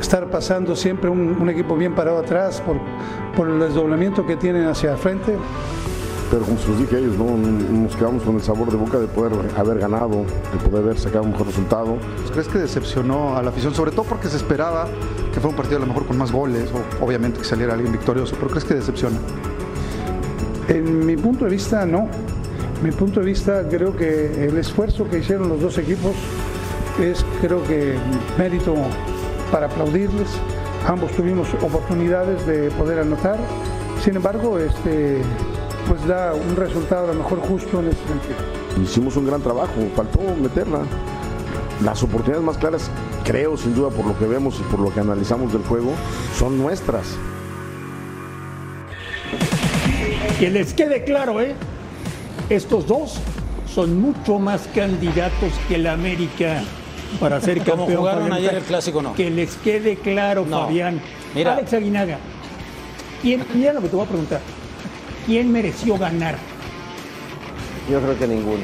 estar pasando siempre un, un equipo bien parado atrás por, por el desdoblamiento que tienen hacia el frente. Pero como se los dije a ellos, ¿no? nos quedamos con el sabor de boca de poder haber ganado, de poder haber sacado un mejor resultado. ¿Crees que decepcionó a la afición? Sobre todo porque se esperaba que fuera un partido a lo mejor con más goles, o obviamente que saliera alguien victorioso, pero ¿crees que decepciona? En mi punto de vista, no. Mi punto de vista, creo que el esfuerzo que hicieron los dos equipos es, creo que, mérito para aplaudirles. Ambos tuvimos oportunidades de poder anotar. Sin embargo, este, pues da un resultado a lo mejor justo en ese sentido. Hicimos un gran trabajo, faltó meterla. Las oportunidades más claras, creo sin duda por lo que vemos y por lo que analizamos del juego, son nuestras. Que les quede claro, ¿eh? Estos dos son mucho más candidatos que el América para ser Como campeón. jugaron Fabián. ayer el clásico, no. Que les quede claro, No. Fabián. Mira. Alex Aguinaga, ¿quién, mira lo que te voy a preguntar. ¿Quién mereció ganar? Yo creo que ninguno.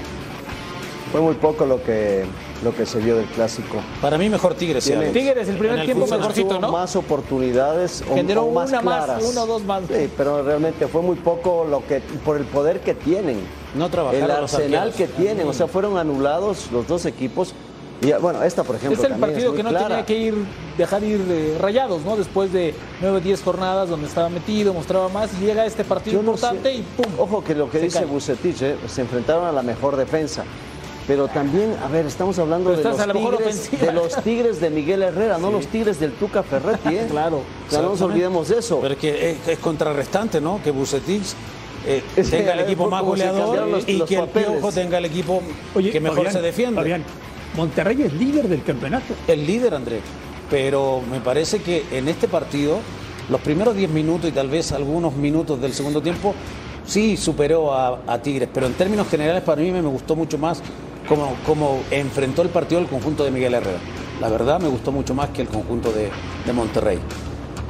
Fue muy poco lo que, lo que se vio del clásico. Para mí mejor Tigres. Tiene-. Tigres, el primer En tiempo mejorcito, ¿no? más oportunidades o, Generó o más una más, claras. una o dos más. Sí, pero realmente fue muy poco lo que por el poder que tienen. No trabajaron El arsenal que tienen, o sea, fueron anulados los dos equipos. Y bueno, esta por ejemplo Es el partido que no clara. tenía que ir, dejar ir eh, rayados, ¿no? Después de 9 10 jornadas donde estaba metido, mostraba más, y llega este partido Yo no importante sé. y ¡pum! Ojo que lo que Se dice cae. Bucetich, eh, se enfrentaron a la mejor defensa. Pero también, a ver, estamos hablando de los, tigres, de los tigres de Miguel Herrera, no los tigres del Tuca Ferretti. ¿eh? Claro. O sea, no nos olvidemos de eso. Pero es que es, es contrarrestante, ¿no? Que Bucetich eh, Es que, tenga el equipo más goleador los- y los que el papeles. Piojo tenga el equipo Oye, que mejor Fabián, se defiende. Fabián, Monterrey es líder del campeonato. El líder, André. Pero me parece que en este partido, los primeros 10 minutos y tal vez algunos minutos del segundo tiempo, sí superó a, Tigres. Pero en términos generales, para mí me, gustó mucho más cómo, cómo enfrentó el partido el conjunto de Miguel Herrera. La verdad, me gustó mucho más que el conjunto de, de Monterrey.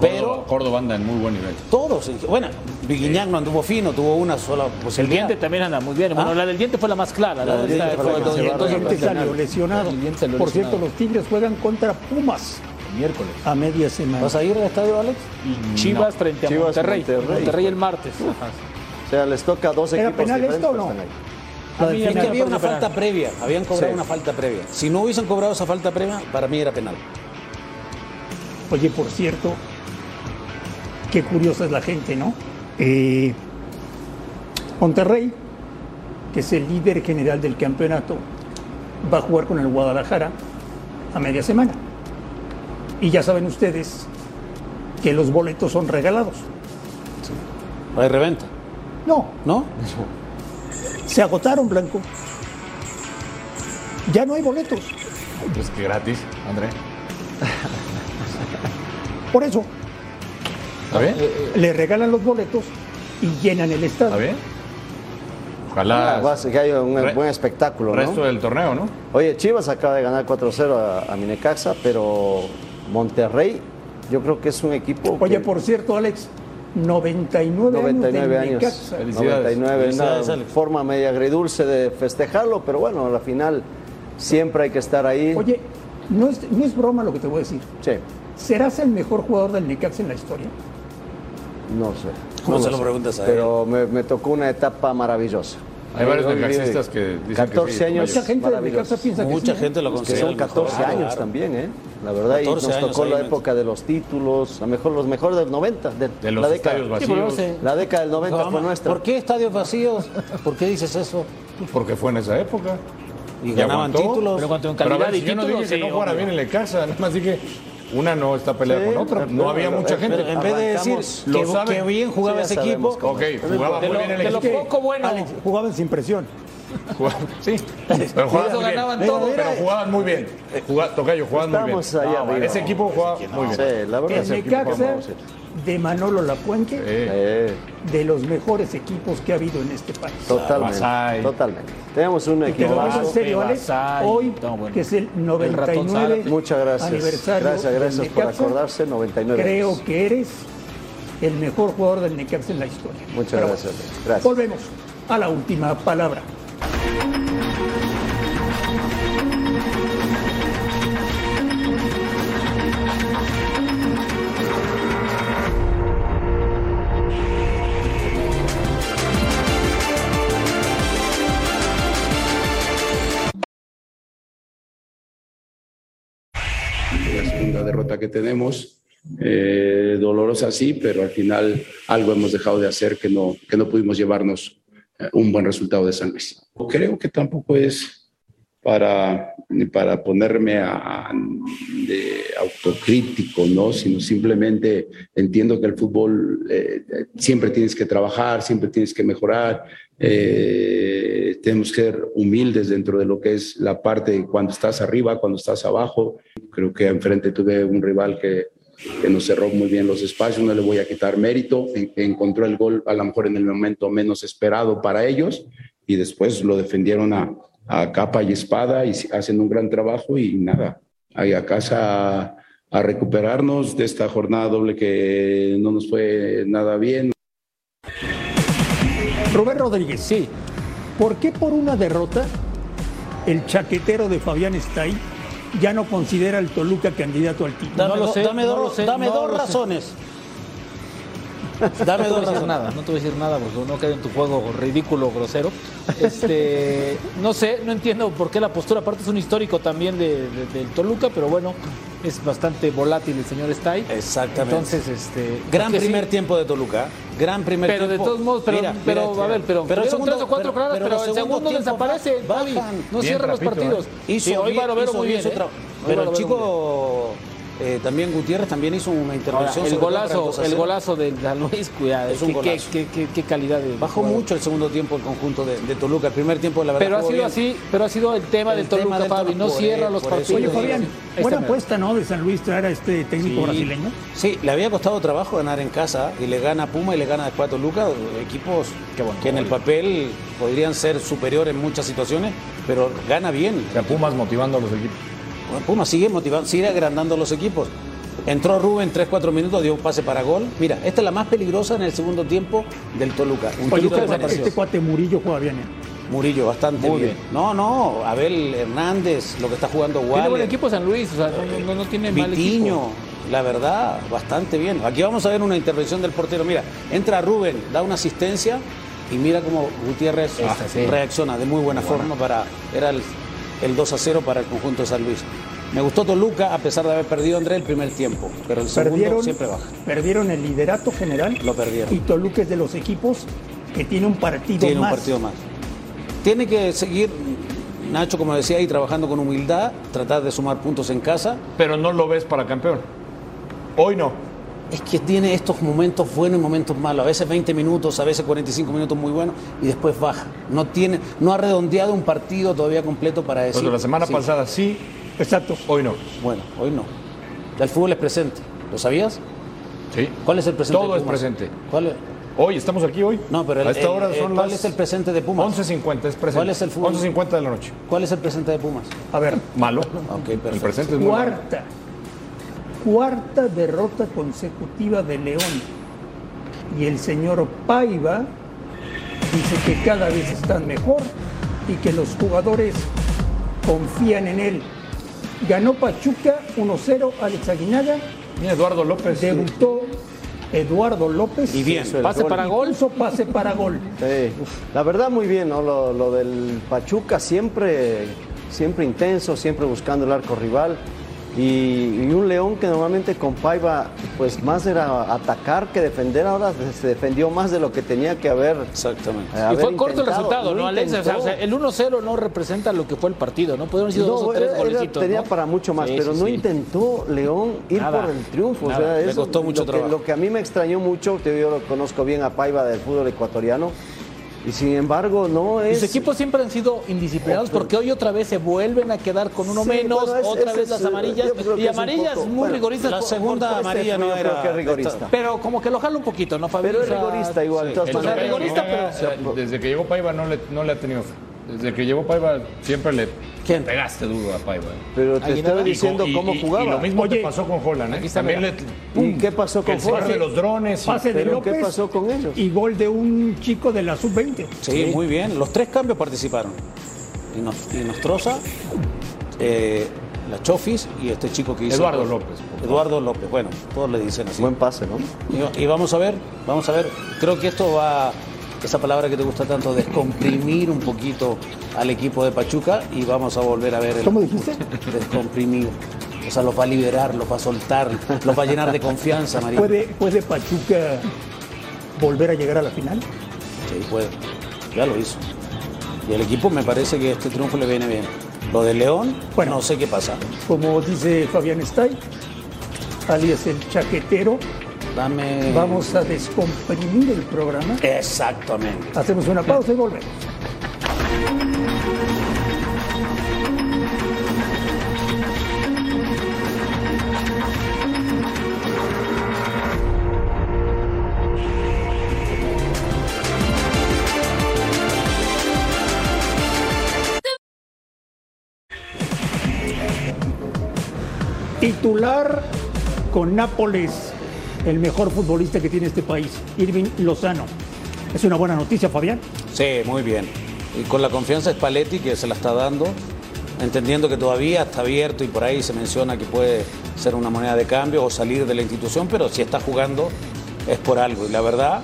Pero Córdoba anda en muy buen nivel. Todos, bueno, Viguiñán no anduvo fino, tuvo una sola El diente también anda muy bien. Bueno, ¿Ah? la del diente fue la más clara. La ¿no? del diente fue la El salió lesionado. Por cierto, los Tigres juegan contra Pumas miércoles. a media semana. ¿Vas a ir al estadio, Alex? Y Chivas frente a Chivas, Monterrey. Monterrey. Monterrey. el martes. Ajá. O sea, les toca dos ¿Era equipos penal esto o no? A mí final. había una falta penal. previa, habían cobrado Sí. una falta previa. Si no hubiesen cobrado esa falta previa, para mí era penal. Oye, por cierto, qué curiosa es la gente, ¿no? Eh, Monterrey, que es el líder general del campeonato, va a jugar con el Guadalajara a media semana. Y ya saben ustedes que los boletos son regalados. Hay reventa, No, ¿no? se agotaron, Blanco. Ya no hay boletos. Pues que gratis, André. Por eso, ¿Está bien? le regalan los boletos y llenan el estadio. ¿Está bien? Ah, Ojalá. va a ser que haya un Re- buen espectáculo, ¿no? resto del torneo, ¿no? Oye, Chivas acaba de ganar 4-0 a, a Minecaxa, pero Monterrey, yo creo que es un equipo. Oye, que- por cierto, Alex, 99, 99 años. años. del Necaxa. Felicidades. 99, Felicidades, una Alex. forma media agridulce de festejarlo, pero bueno, al final siempre hay que estar ahí. Oye, no es, no es broma lo que te voy a decir. Sí, ¿Serás el mejor jugador del Necaxa en la historia? No sé. ¿Cómo no se lo lo preguntas a él? Pero me, me tocó una etapa maravillosa. Hay varios necaxistas que dicen que 14 sí, años. Mucha gente del maravillosos. Necaxa piensa que Mucha sí, gente lo Que considera son el mejor. 14 Claro, años claro. también, ¿eh? La verdad, y 14 nos tocó la época de los títulos, a mejor, los mejores del 90, de, De los la década. estadios Sí, pero vacíos. no sé. La década del 90 fue nuestra. ¿Por qué estadios vacíos? ¿Por qué dices eso? Pues porque fue en esa época. Y ganaban aguantó. títulos. Pero cuanto en Pero calidad y si yo no títulos, dije que sí, no jugara bien en la casa, nada más dije, una no está peleada Sí, con otra. No pero- había mucha gente. Pero en vez de decir. Lo que, saben. que bien jugaba Sí, ese equipo, Ok, jugaba De muy lo, bien el de lo equipo. poco bueno. Alex, jugaban sin presión. Jugaba- Sí, pero jugaban muy bien. ganaban Pero todo. jugaban muy bien. Juga- Tocayo, jugaban muy bien. Estamos allá No, arriba. Ese equipo jugaba muy bien. Sí, la verdad El equipo Necaxa. De Manolo Lapuente, Eh, de los mejores equipos que ha habido en este país. totalmente, Basay. totalmente. Tenemos un equipo lo digo en serio, Basay, Alex, Basay, hoy, no, bueno. que es el El ratón 99 Zárate. Muchas gracias. aniversario Gracias, gracias por Necaxa, acordarse. 99 Creo años. que eres el mejor jugador del Necaxa en la historia. Muchas Pero gracias. Gracias. Volvemos a la última palabra. Que tenemos. Eh, dolorosa sí, pero al final algo hemos dejado de hacer que no, que no pudimos llevarnos eh, un buen resultado de San Luis. Creo que tampoco es para, para ponerme a, de autocrítico, ¿no? sino simplemente entiendo que el fútbol eh, siempre tienes que trabajar, siempre tienes que mejorar, eh, tenemos que ser humildes dentro de lo que es la parte de cuando estás arriba, cuando estás abajo. Creo que enfrente tuve un rival que, que nos cerró muy bien los espacios, no le voy a quitar mérito, en- encontró el gol a lo mejor en el momento menos esperado para ellos y después lo defendieron a, a capa y espada y hacen un gran trabajo y nada, ahí a casa a, a recuperarnos de esta jornada doble que no nos fue nada bien. Rubén Rodríguez, sí. ¿Por qué por una derrota el chaquetero de Fabián Stay ya no considera al Toluca candidato al título? Dame, No lo do- sé, dame no dos- lo sé, dame no dos lo sé. razones. Dame dos razones. nada, no te voy a decir nada porque no queda en tu juego ridículo, grosero. Este, no sé, no entiendo por qué la postura, aparte es un histórico también de, de- del Toluca, pero bueno, es bastante volátil el señor Stay. Exactamente. Entonces, este. Gran sí, primer tiempo de Toluca. Gran primer Pero tiempo. de todos modos, pero, Mira, pero mira, a ver, pero, pero segundo- tres o cuatro pero- claras, pero, pero el segundo desaparece, bajan. No Bien cierra los rapidito, partidos. ¿eh? Hizo Sí, hoy bien- va a ver hizo muy bien ¿eh? Pero el chico eh, también Gutiérrez también hizo una Ahora, intervención. el golazo, el golazo de San Luis, cuidado. Es un qué, golazo. qué- qué- qué calidad de Bajó jugador. mucho el segundo tiempo el conjunto de, de Toluca. El primer tiempo, la verdad. Pero ha sido bien. así, pero ha sido el tema El del tema Toluca, Fabi. Toluca, No cierra eso, los partidos. Oye, Fabián, buena apuesta, ¿no? De San Luis traer a este técnico Sí. brasileño. Sí, le había costado trabajo ganar en casa y le gana a Puma y le gana después a Toluca, equipos que en el papel podrían ser superiores en muchas situaciones, pero gana bien. O sea, Pumas motivando a los equipos. Bueno, Puma sigue motivando, sigue agrandando los equipos. Entró Rubén 3-4 minutos, dio un pase para gol. Mira, esta es la más peligrosa en el segundo tiempo del Toluca. Un Oye, tiro este, este cuate Murillo juega bien. ¿eh? Murillo, bastante Muy bien. bien. No, no, Abel Hernández, lo que está jugando Tiene buen Waller. equipo San Luis, o sea, no, no- no tiene mal equipo. la verdad, bastante bien. Aquí vamos a ver una intervención del portero. Mira, entra Rubén, da una asistencia y mira cómo Gutiérrez Esta, sí. reacciona de muy buena forma para. Era el, el 2 a 0 para el conjunto de San Luis. Me gustó Toluca, a pesar de haber perdido André el primer tiempo, pero el segundo Perdieron, siempre baja. perdieron el liderato general. Lo perdieron. Y Toluca es de los equipos que tiene un partido Tiene más. un partido más. Tiene que seguir, Nacho, como decía ahí, trabajando con humildad, tratar de sumar puntos en casa. Pero no lo ves para campeón. Hoy no. Es que tiene estos momentos buenos y momentos malos. A veces 20 minutos, a veces 45 minutos muy buenos y después baja. No tiene, no ha redondeado un partido todavía completo para decir. Pues la semana sí. pasada sí, Exacto. hoy no. Bueno, hoy no. El fútbol es presente. ¿Lo sabías? Sí. ¿Cuál es el presente? Todo de es Pumas? presente. ¿Cuál es? Hoy, estamos aquí hoy. No, pero el- a esta el- hora el- son ¿cuál las es el presente de Pumas? 11.50 es presente. ¿Cuál es el fútbol? 11.50 de la noche. ¿Cuál es el presente de Pumas? A ver, Malo. Ok, El perfecto. presente es muy malo. Cuarta. Derrota consecutiva de León. Y el señor Paiva dice que cada vez están mejor y que los jugadores confían en él. Ganó Pachuca 1-0 Alex Aguinaga. Mira, Eduardo López. Debutó Eduardo López. Y bien, pase para gol. Pase para gol. Sí, la verdad muy bien, ¿no? Lo, lo del Pachuca siempre, siempre intenso, siempre buscando el arco rival. Y, y un León que normalmente con Paiva, pues más era atacar que defender, ahora se defendió más de lo que tenía que haber. Exactamente. eh, Y fue corto el resultado, ¿no, Alex? O sea, o el 1-0 no representa lo que fue el partido, ¿no? Haber sido dos No, o tres era- era- golecitos. tenía ¿no? para mucho más, Sí, pero sí, no sí. intentó León ir Nada, por el triunfo. o nada, sea, le costó mucho lo que, trabajo. lo que a mí me extrañó mucho, que yo lo conozco bien a Paiva del fútbol ecuatoriano, y sin embargo no es... Los equipos siempre han sido indisciplinados Oh, pero- porque hoy otra vez se vuelven a quedar con uno Sí, menos, bueno, es- otra vez es, las eh, amarillas y amarillas poco- muy bueno, rigoristas. La segunda por- amarilla no era. que es rigorista. Pero como que lo jala un poquito, ¿no, Fabi? Pero es rigorista igual, sea, maneras. rigorista, pero... Desde que llegó Paiva no le, no le ha tenido fe. Desde que llegó Paiva siempre le ¿Quién? pegaste duro a Paiva. Pero te estaba diciendo Y- cómo y- jugaba. Y lo mismo Oye, te pasó con Holland. ¿eh? También le, ¿Y qué pasó con Jorge? de los drones. Pase de ¿Pero López. qué pasó con ellos? Y gol de un chico de la sub-20. Sí, muy bien. Los tres cambios participaron. Y, nos, y Nostroza, eh, la Chofis y este chico que hizo. Eduardo López. Eduardo López. Bueno, todos le dicen así. Buen pase, ¿no? Y, y vamos a ver, vamos a ver. Creo que esto va, esa palabra que te gusta tanto, descomprimir un poquito al equipo de Pachuca y vamos a volver a ver. El, ¿Cómo dijiste? Descomprimir. O sea, los va a liberar, los va a soltar, los va a llenar de confianza, María. ¿Puede, ¿Puede Pachuca volver a llegar a la final? Sí, puede. Ya lo hizo. Y el equipo me parece que este triunfo le viene bien. Lo de León, Bueno. no sé qué pasa. Como dice Fabián Stay, alias el chaquetero, Vamos a descomprimir el programa. Exactamente. Hacemos una pausa y volvemos. titular con Nápoles el mejor futbolista que tiene este país, Irving Lozano. Es una buena noticia, Fabián. Sí, muy bien. Y con la confianza de Spalletti que se la está dando, entendiendo que todavía está abierto y por ahí se menciona que puede ser una moneda de cambio o salir de la institución, pero si está jugando es por algo. Y la verdad,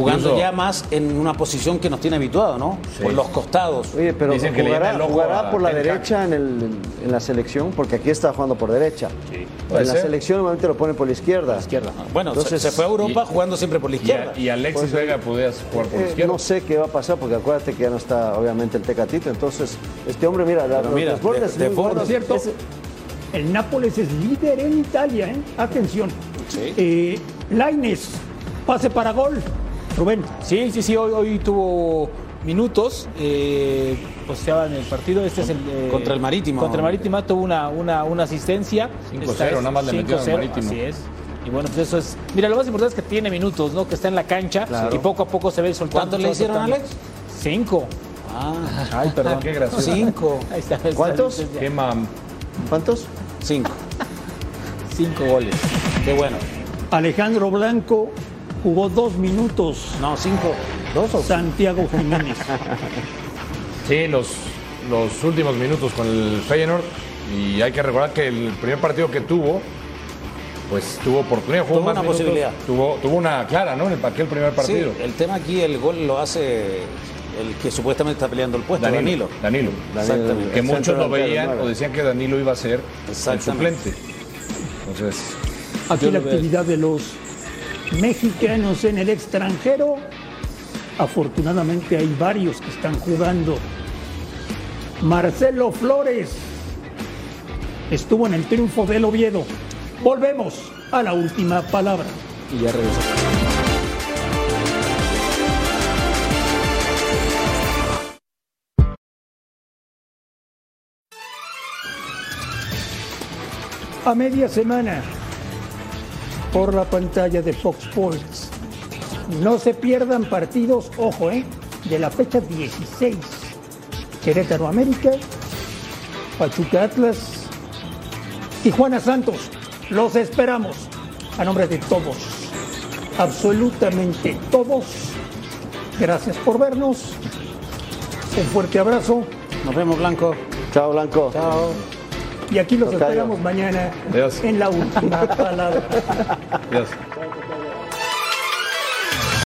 jugando ya más en una posición que nos tiene habituado, ¿no? Por los costados. Oye, pero Dicen que le jugará, jugará por la derecha en, el- en la selección, porque aquí está jugando por derecha. En la selección normalmente lo pone por la izquierda. izquierda. Bueno, Entonces, se, se fue a Europa jugando siempre por la izquierda. Y, y Alexis Vega podía jugar por Eh, izquierda. no sé qué va a pasar porque acuérdate que ya no está obviamente el Tecatito. Entonces, este hombre, mira, la- mira, los bordes de- de buenos. cierto. El Nápoles es líder en Italia, ¿eh? Atención. Sí. Eh, Laines, pase para gol. Rubén. Sí, sí, sí, hoy, hoy tuvo minutos, eh, posteaba en el partido. Este es el, eh, Contra el Marítimo. Contra el Marítimo tuvo una, una, una asistencia. 5-0, Esta es nada más le metieron al 5-0, Marítimo. Así es. Y bueno, pues eso es. Mira, lo más importante es que tiene minutos, ¿no? Que está en la cancha Claro. y poco a poco se ve soltando. ¿Cuántos le va hicieron, soltando. Alex? Cinco. Ah, Ay, perdón. Qué gracioso. cinco. Ahí está. ahí está. ¿Cuántos? Qué mam- ¿Cuántos? Cinco. Cinco goles. Qué bueno. Alejandro Blanco jugó dos minutos. No, cinco. ¿Dos o Santiago Jiménez. Sí, los, los últimos minutos con el Feyenoord. Y hay que recordar que el primer partido que tuvo, pues tuvo oportunidad, jugó Tuvo más una minutos. posibilidad. Tuvo, tuvo una clara, ¿no? En el, aquel primer partido. Sí, el tema aquí, el gol lo hace el que supuestamente está peleando el puesto, Danilo. Danilo. Exactamente. Que muchos lo veían o decían que Danilo iba a ser el suplente. Entonces, Aquí la actividad de los mexicanos en el extranjero. Afortunadamente hay varios que están jugando. Marcelo Flores estuvo en el triunfo del Oviedo. Volvemos a la última palabra. Y ya regresó. A media semana por la pantalla de Fox Sports. No se pierdan partidos, ojo, ¿eh? De la fecha 16. Querétaro América, Pachuca Atlas, Tijuana Santos. Los esperamos. A nombre de todos, absolutamente todos. Gracias por vernos. Un fuerte abrazo. Nos vemos, Blanco. Chao, Blanco. Chao. Y aquí los Tocayo. esperamos mañana Adiós. en la última palabra. Adiós.